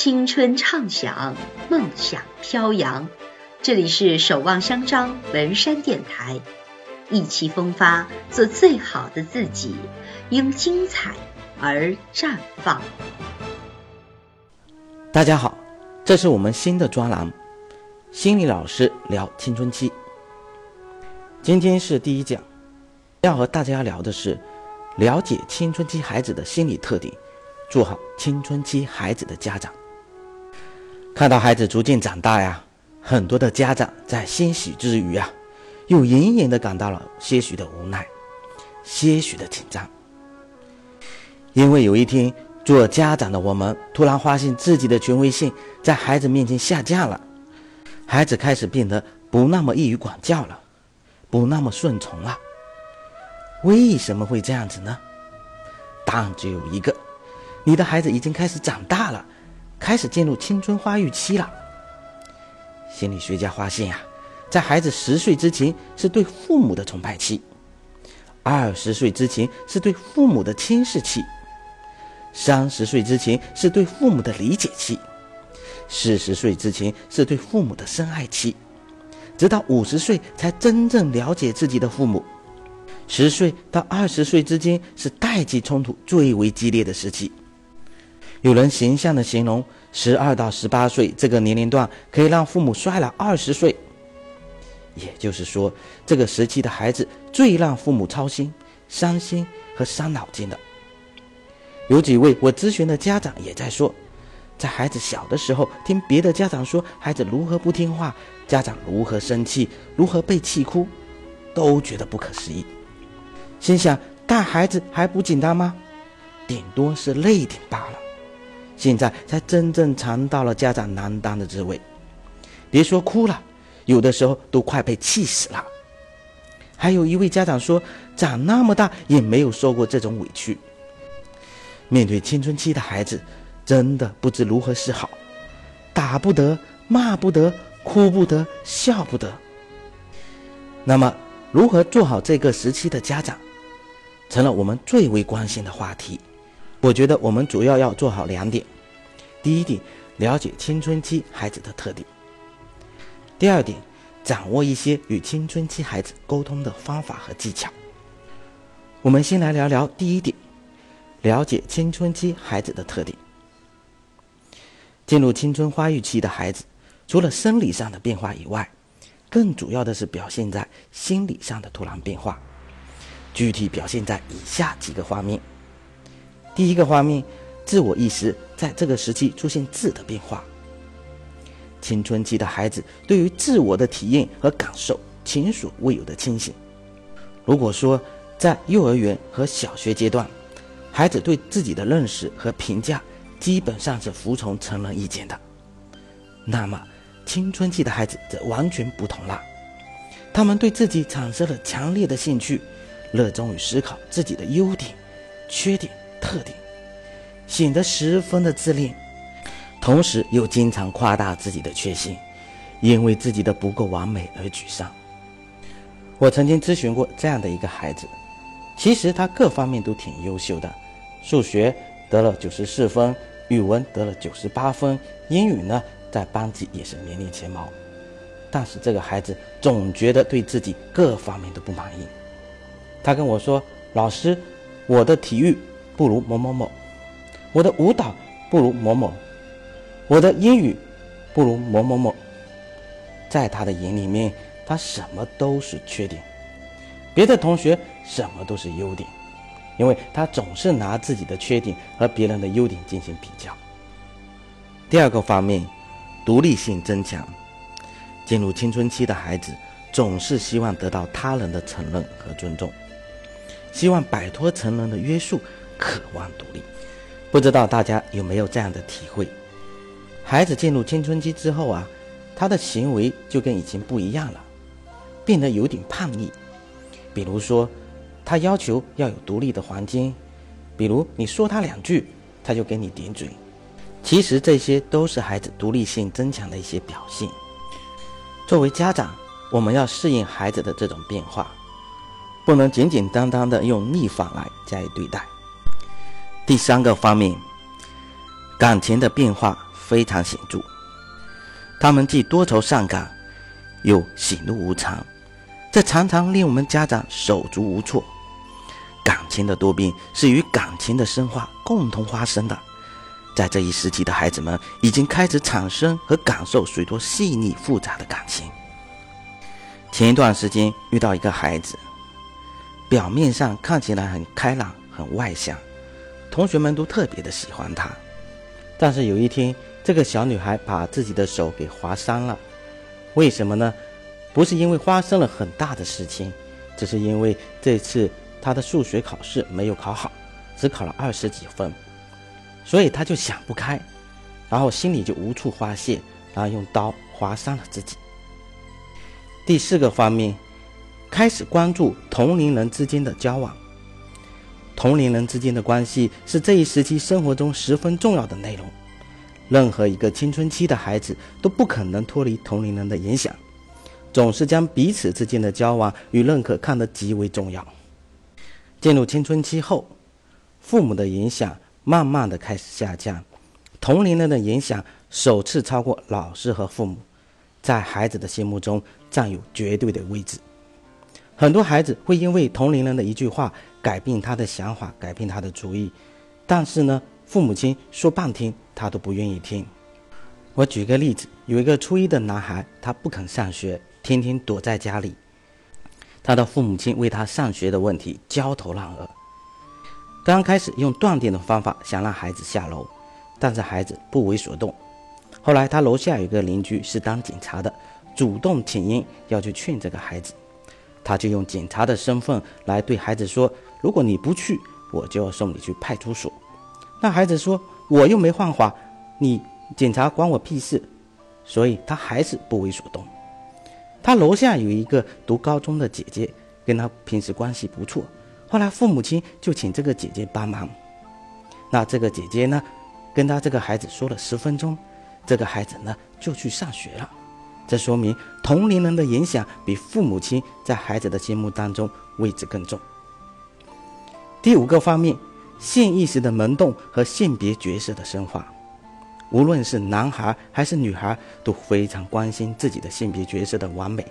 青春畅想，梦想飘扬。这里是守望相张文山电台，意气风发，做最好的自己，因精彩而绽放。大家好，这是我们新的专栏，心理老师聊青春期。今天是第一讲，要和大家聊的是了解青春期孩子的心理特点，做好青春期孩子的家长。看到孩子逐渐长大呀，很多的家长在欣喜之余啊，又隐隐的感到了些许的无奈，些许的紧张。因为有一天，做家长的我们突然发现自己的权威性在孩子面前下降了，孩子开始变得不那么易于管教了，不那么顺从了。为什么会这样子呢？答案只有一个：你的孩子已经开始长大了。开始进入青春发育期了。心理学家发现呀，在孩子十岁之前是对父母的崇拜期，二十岁之前是对父母的轻视期，三十岁之前是对父母的理解期，四十岁之前是对父母的深爱期，直到五十岁才真正了解自己的父母。十岁到二十岁之间是代际冲突最为激烈的时期。有人形象的形容，十二到十八岁这个年龄段可以让父母衰老二十岁。也就是说，这个时期的孩子最让父母操心、伤心和伤脑筋的。有几位我咨询的家长也在说，在孩子小的时候，听别的家长说孩子如何不听话，家长如何生气，如何被气哭，都觉得不可思议，心想带孩子还不简单吗？顶多是累点罢了。现在才真正尝到了家长难当的滋味，别说哭了，有的时候都快被气死了。还有一位家长说，长那么大也没有受过这种委屈。面对青春期的孩子，真的不知如何是好，打不得，骂不得，哭不得，笑不得。那么，如何做好这个时期的家长，成了我们最为关心的话题。我觉得我们主要要做好两点：第一点，了解青春期孩子的特点；第二点，掌握一些与青春期孩子沟通的方法和技巧。我们先来聊聊第一点，了解青春期孩子的特点。进入青春发育期的孩子，除了生理上的变化以外，更主要的是表现在心理上的突然变化，具体表现在以下几个方面。第一个方面，自我意识在这个时期出现质的变化。青春期的孩子对于自我的体验和感受前所未有的清醒。如果说在幼儿园和小学阶段，孩子对自己的认识和评价基本上是服从成人意见的，那么青春期的孩子则完全不同了。他们对自己产生了强烈的兴趣，热衷于思考自己的优点、缺点。特点显得十分的自恋，同时又经常夸大自己的缺陷，因为自己的不够完美而沮丧。我曾经咨询过这样的一个孩子，其实他各方面都挺优秀的，数学得了九十四分，语文得了九十八分，英语呢在班级也是名列前茅。但是这个孩子总觉得对自己各方面都不满意。他跟我说：“老师，我的体育……”不如某某某，我的舞蹈不如某某，我的英语不如某某某。在他的眼里面，他什么都是缺点，别的同学什么都是优点，因为他总是拿自己的缺点和别人的优点进行比较。第二个方面，独立性增强。进入青春期的孩子总是希望得到他人的承认和尊重，希望摆脱成人的约束。渴望独立，不知道大家有没有这样的体会？孩子进入青春期之后啊，他的行为就跟以前不一样了，变得有点叛逆。比如说，他要求要有独立的环境，比如你说他两句，他就给你顶嘴。其实这些都是孩子独立性增强的一些表现。作为家长，我们要适应孩子的这种变化，不能简简单单的用逆反来加以对待。第三个方面，感情的变化非常显著。他们既多愁善感，又喜怒无常，这常常令我们家长手足无措。感情的多变是与感情的深化共同发生的。在这一时期的孩子们已经开始产生和感受许多细腻复杂的感情。前一段时间遇到一个孩子，表面上看起来很开朗、很外向，同学们都特别的喜欢她。但是有一天，这个小女孩把自己的手给划伤了。为什么呢？不是因为发生了很大的事情，只是因为这次她的数学考试没有考好，只考了二十几分。所以她就想不开，然后心里就无处发泄，然后用刀划伤了自己。第四个方面，开始关注同龄人之间的交往。同龄人之间的关系是这一时期生活中十分重要的内容。任何一个青春期的孩子都不可能脱离同龄人的影响，总是将彼此之间的交往与认可看得极为重要。进入青春期后，父母的影响。慢慢的开始下降，同龄人的影响首次超过老师和父母，在孩子的心目中占有绝对的位置。很多孩子会因为同龄人的一句话改变他的想法，改变他的主意，但是呢，父母亲说半天他都不愿意听。我举个例子，有一个初一的男孩，他不肯上学，天天躲在家里，他的父母亲为他上学的问题焦头烂额。刚开始用断电的方法想让孩子下楼，但是孩子不为所动。后来他楼下有个邻居是当警察的，主动请缨要去劝这个孩子，他就用警察的身份来对孩子说：“如果你不去，我就要送你去派出所。”那孩子说：“我又没犯法，你警察关我屁事。”所以他还是不为所动。他楼下有一个读高中的姐姐，跟他平时关系不错。后来父母亲就请这个姐姐帮忙，那这个姐姐呢，跟他这个孩子说了十分钟，这个孩子呢就去上学了。这说明同龄人的影响比父母亲在孩子的心目当中位置更重。第五个方面，性意识的萌动和性别角色的深化，无论是男孩还是女孩，都非常关心自己的性别角色的完美，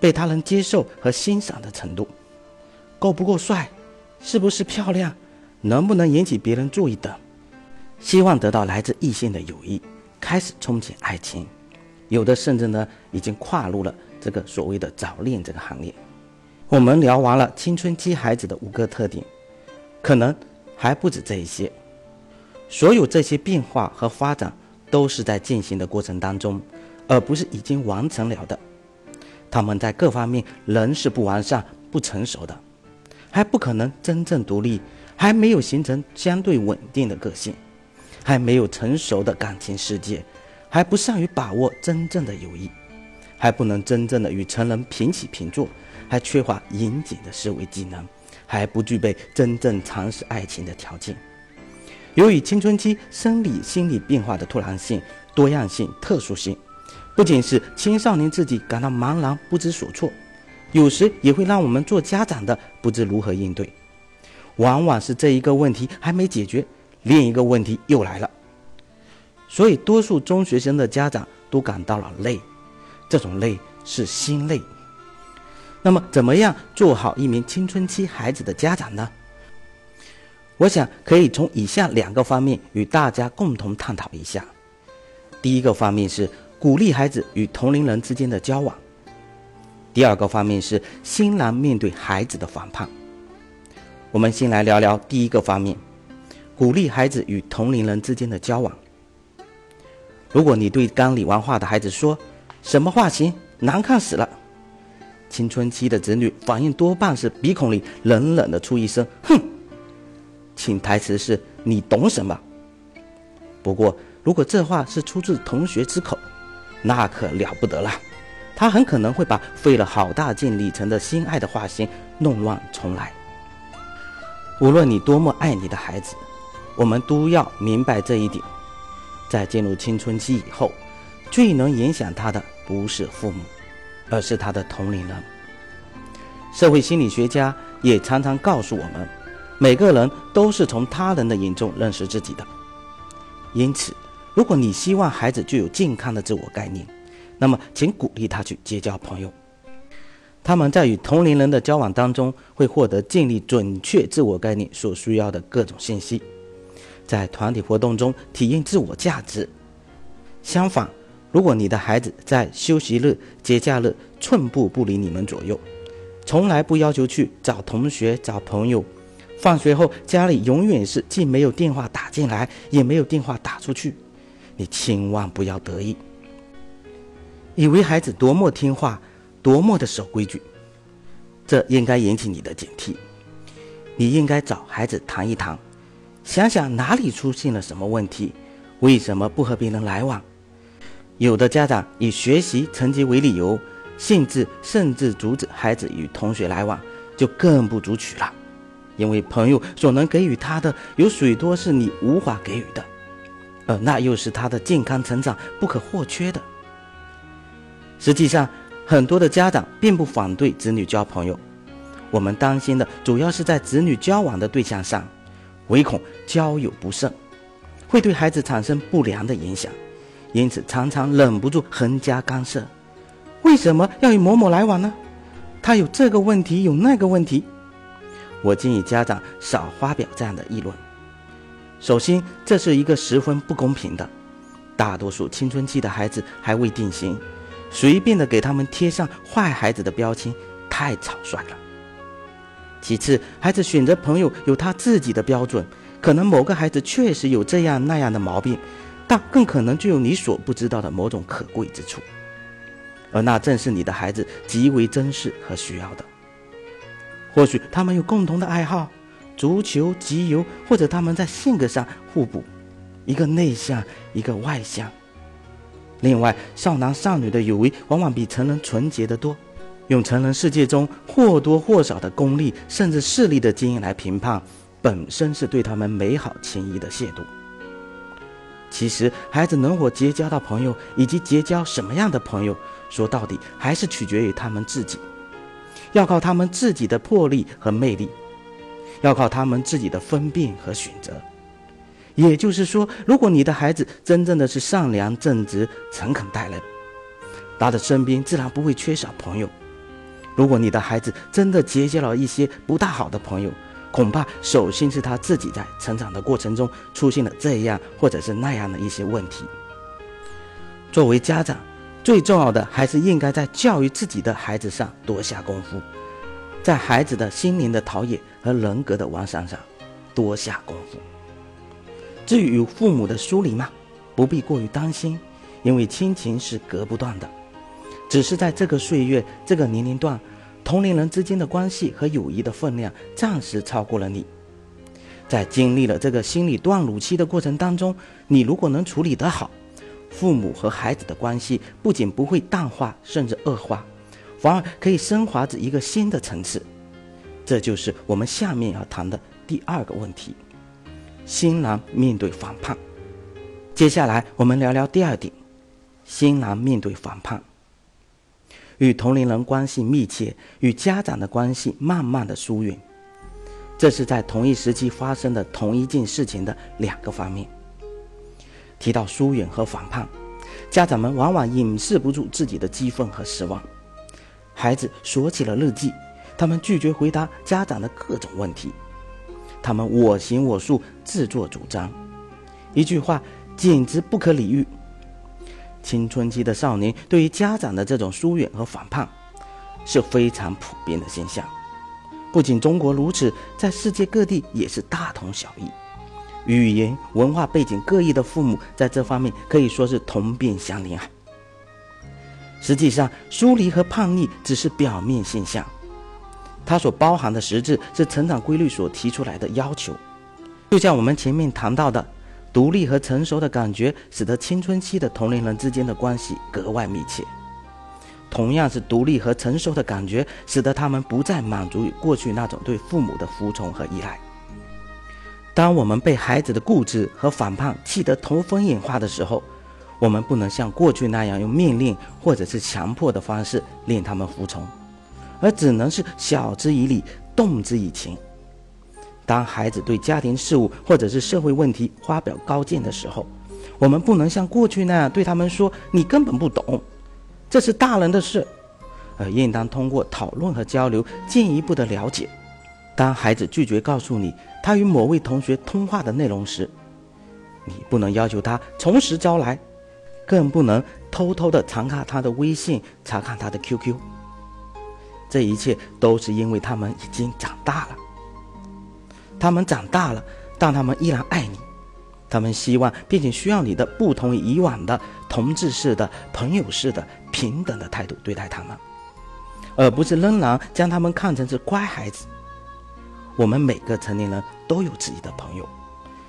被他人接受和欣赏的程度。够不够帅，是不是漂亮，能不能引起别人注意等，希望得到来自异性的友谊，开始憧憬爱情，有的甚至呢已经跨入了这个所谓的早恋这个行列。我们聊完了青春期孩子的五个特点，可能还不止这一些。所有这些变化和发展都是在进行的过程当中，而不是已经完成了的。他们在各方面仍是不完善、不成熟的。还不可能真正独立，还没有形成相对稳定的个性，还没有成熟的感情世界，还不善于把握真正的友谊，还不能真正的与成人平起平坐，还缺乏严谨的思维技能，还不具备真正尝试爱情的条件。由于青春期生理心理变化的突然性、多样性、特殊性，不仅是青少年自己感到茫然不知所措。有时也会让我们做家长的不知如何应对，往往是这一个问题还没解决，另一个问题又来了。所以，多数中学生的家长都感到了累，这种累是心累。那么，怎么样做好一名青春期孩子的家长呢？我想可以从以下两个方面与大家共同探讨一下。第一个方面是鼓励孩子与同龄人之间的交往。第二个方面是欣然面对孩子的反叛。我们先来聊聊第一个方面，鼓励孩子与同龄人之间的交往。如果你对刚理完话的孩子说什么发型难看死了，青春期的子女反应多半是鼻孔里冷冷的出一声“哼”，潜台词是你懂什么？不过如果这话是出自同学之口，那可了不得了。他很可能会把费了好大劲理成的心爱的画型弄乱重来。无论你多么爱你的孩子，我们都要明白这一点：在进入青春期以后，最能影响他的不是父母，而是他的同龄人。社会心理学家也常常告诉我们，每个人都是从他人的眼中认识自己的。因此，如果你希望孩子具有健康的自我概念，那么请鼓励他去结交朋友。他们在与同龄人的交往当中，会获得建立准确自我概念所需要的各种信息，在团体活动中体验自我价值。相反，如果你的孩子在休息日、节假日寸步不离你们左右，从来不要求去找同学、找朋友，放学后家里永远是既没有电话打进来，也没有电话打出去，你千万不要得意，以为孩子多么听话。多么的守规矩，这应该引起你的警惕。你应该找孩子谈一谈，想想哪里出现了什么问题，为什么不和别人来往？有的家长以学习成绩为理由，限制甚至阻止孩子与同学来往，就更不足取了。因为朋友所能给予他的，有许多是你无法给予的，而那又是他的健康成长不可或缺的。实际上。很多的家长并不反对子女交朋友，我们担心的主要是在子女交往的对象上，唯恐交友不慎，会对孩子产生不良的影响，因此常常忍不住横加干涉。为什么要与某某来往呢？他有这个问题，有那个问题。我建议家长少发表这样的议论。首先，这是一个十分不公平的，大多数青春期的孩子还未定型。随便的给他们贴上坏孩子的标签，太草率了。其次，孩子选择朋友有他自己的标准，可能某个孩子确实有这样那样的毛病，但更可能具有你所不知道的某种可贵之处，而那正是你的孩子极为珍视和需要的。或许他们有共同的爱好，足球、集邮，或者他们在性格上互补，一个内向，一个外向。另外，少男少女的友谊往往比成人纯洁得多。用成人世界中或多或少的功利甚至势力的经验来评判，本身是对他们美好情谊的亵渎。其实，孩子能否结交到朋友，以及结交什么样的朋友，说到底还是取决于他们自己，要靠他们自己的魄力和魅力，要靠他们自己的分辨和选择。也就是说，如果你的孩子真正的是善良、正直、诚恳待人，他的身边自然不会缺少朋友。如果你的孩子真的结交了一些不大好的朋友，恐怕首先是他自己在成长的过程中出现了这样或者是那样的一些问题。作为家长，最重要的还是应该在教育自己的孩子上多下功夫，在孩子的心灵的陶冶和人格的完善上多下功夫。至于与父母的疏离嘛，不必过于担心，因为亲情是隔不断的，只是在这个岁月、这个年龄段，同龄人之间的关系和友谊的分量暂时超过了你。在经历了这个心理断乳期的过程当中，你如果能处理得好，父母和孩子的关系不仅不会淡化，甚至恶化，反而可以升华至一个新的层次。这就是我们下面要谈的第二个问题。新郎面对反叛，接下来我们聊聊第二点：新郎面对反叛，与同龄人关系密切，与家长的关系慢慢的疏远，这是在同一时期发生的同一件事情的两个方面。提到疏远和反叛，家长们往往掩饰不住自己的激愤和失望。孩子锁起了日记，他们拒绝回答家长的各种问题。他们我行我素，自作主张，一句话简直不可理喻。青春期的少年对于家长的这种疏远和反叛是非常普遍的现象，不仅中国如此，在世界各地也是大同小异。语言文化背景各异的父母在这方面可以说是同病相怜啊。实际上，疏离和叛逆只是表面现象。它所包含的实质是成长规律所提出来的要求，就像我们前面谈到的，独立和成熟的感觉使得青春期的同龄人之间的关系格外密切。同样是独立和成熟的感觉，使得他们不再满足于过去那种对父母的服从和依赖。当我们被孩子的固执和反叛气得头昏眼花的时候，我们不能像过去那样用命令或者是强迫的方式令他们服从。而只能是晓之以理，动之以情。当孩子对家庭事务或者是社会问题发表高见的时候，我们不能像过去那样对他们说“你根本不懂”，这是大人的事，而应当通过讨论和交流进一步的了解。当孩子拒绝告诉你他与某位同学通话的内容时，你不能要求他从实招来，更不能偷偷的查看他的微信、查看他的 QQ。这一切都是因为他们已经长大了。他们长大了，但他们依然爱你。他们希望并且需要你的不同于以往的同志式的、朋友式的、平等的态度对待他们，而不是仍然将他们看成是乖孩子。我们每个成年人都有自己的朋友，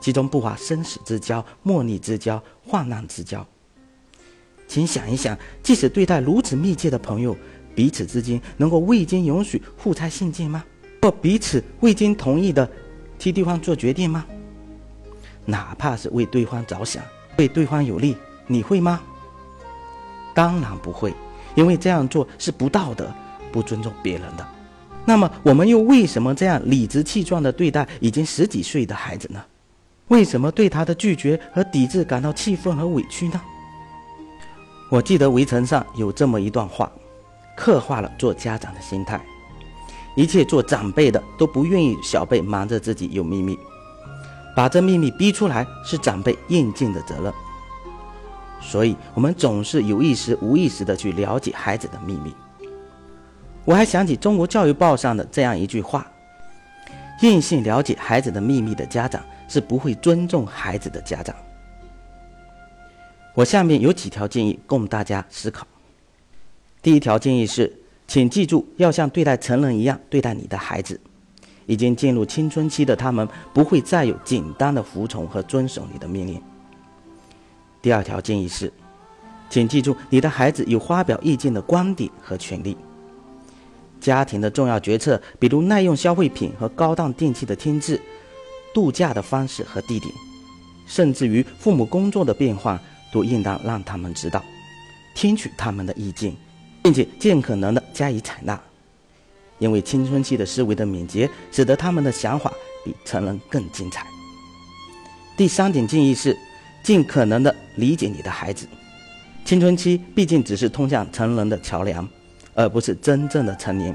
其中不乏生死之交、莫逆之交、患难之交。请想一想，即使对待如此密切的朋友，彼此之间能够未经允许互拆信件吗？或彼此未经同意的替对方做决定吗？哪怕是为对方着想，为对方有利，你会吗？当然不会，因为这样做是不道德、不尊重别人的。那么，我们又为什么这样理直气壮地对待已经十几岁的孩子呢？为什么对他的拒绝和抵制感到气愤和委屈呢？我记得围城上有这么一段话，刻画了做家长的心态：一切做长辈的都不愿意小辈瞒着自己有秘密。把这秘密逼出来是长辈应尽的责任，所以我们总是有意识、无意识的去了解孩子的秘密。我还想起《中国教育报》上的这样一句话：“硬性了解孩子的秘密的家长是不会尊重孩子的家长。”我下面有几条建议供大家思考。第一条建议是，请记住要像对待成人一样对待你的孩子。已经进入青春期的他们不会再有简单的服从和遵守你的命令。第二条建议是，请记住，你的孩子有发表意见的观点和权利。家庭的重要决策，比如耐用消费品和高档电器的添置、度假的方式和地点，甚至于父母工作的变化，都应当让他们知道，听取他们的意见，并且尽可能的加以采纳。因为青春期的思维的敏捷，使得他们的想法比成人更精彩。第三点建议是，尽可能的理解你的孩子。青春期毕竟只是通向成人的桥梁，而不是真正的成年。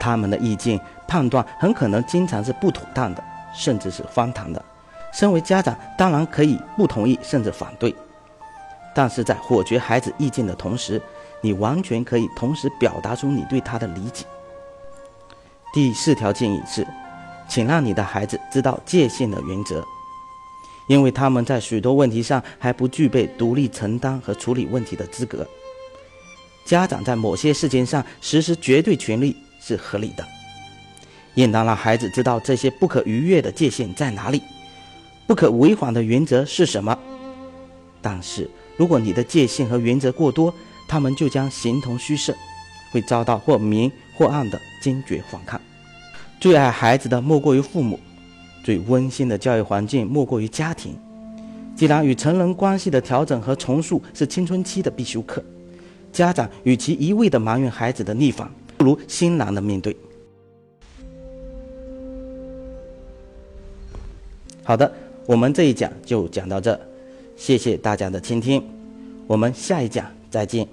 他们的意见判断很可能经常是不妥当的，甚至是荒唐的。身为家长，当然可以不同意甚至反对，但是在否决孩子意见的同时，你完全可以同时表达出你对他的理解。第四条建议是，请让你的孩子知道界限的原则，因为他们在许多问题上还不具备独立承担和处理问题的资格。家长在某些事情上实施绝对权利是合理的，应当让孩子知道这些不可逾越的界限在哪里，不可违反的原则是什么。但是，如果你的界限和原则过多，他们就将形同虚设，会遭到或明或暗的坚决反抗。最爱孩子的莫过于父母，最温馨的教育环境莫过于家庭。既然与成人关系的调整和重塑是青春期的必修课，家长与其一味的埋怨孩子的逆反，不如欣然的面对。好的，我们这一讲就讲到这，谢谢大家的倾听，我们下一讲再见。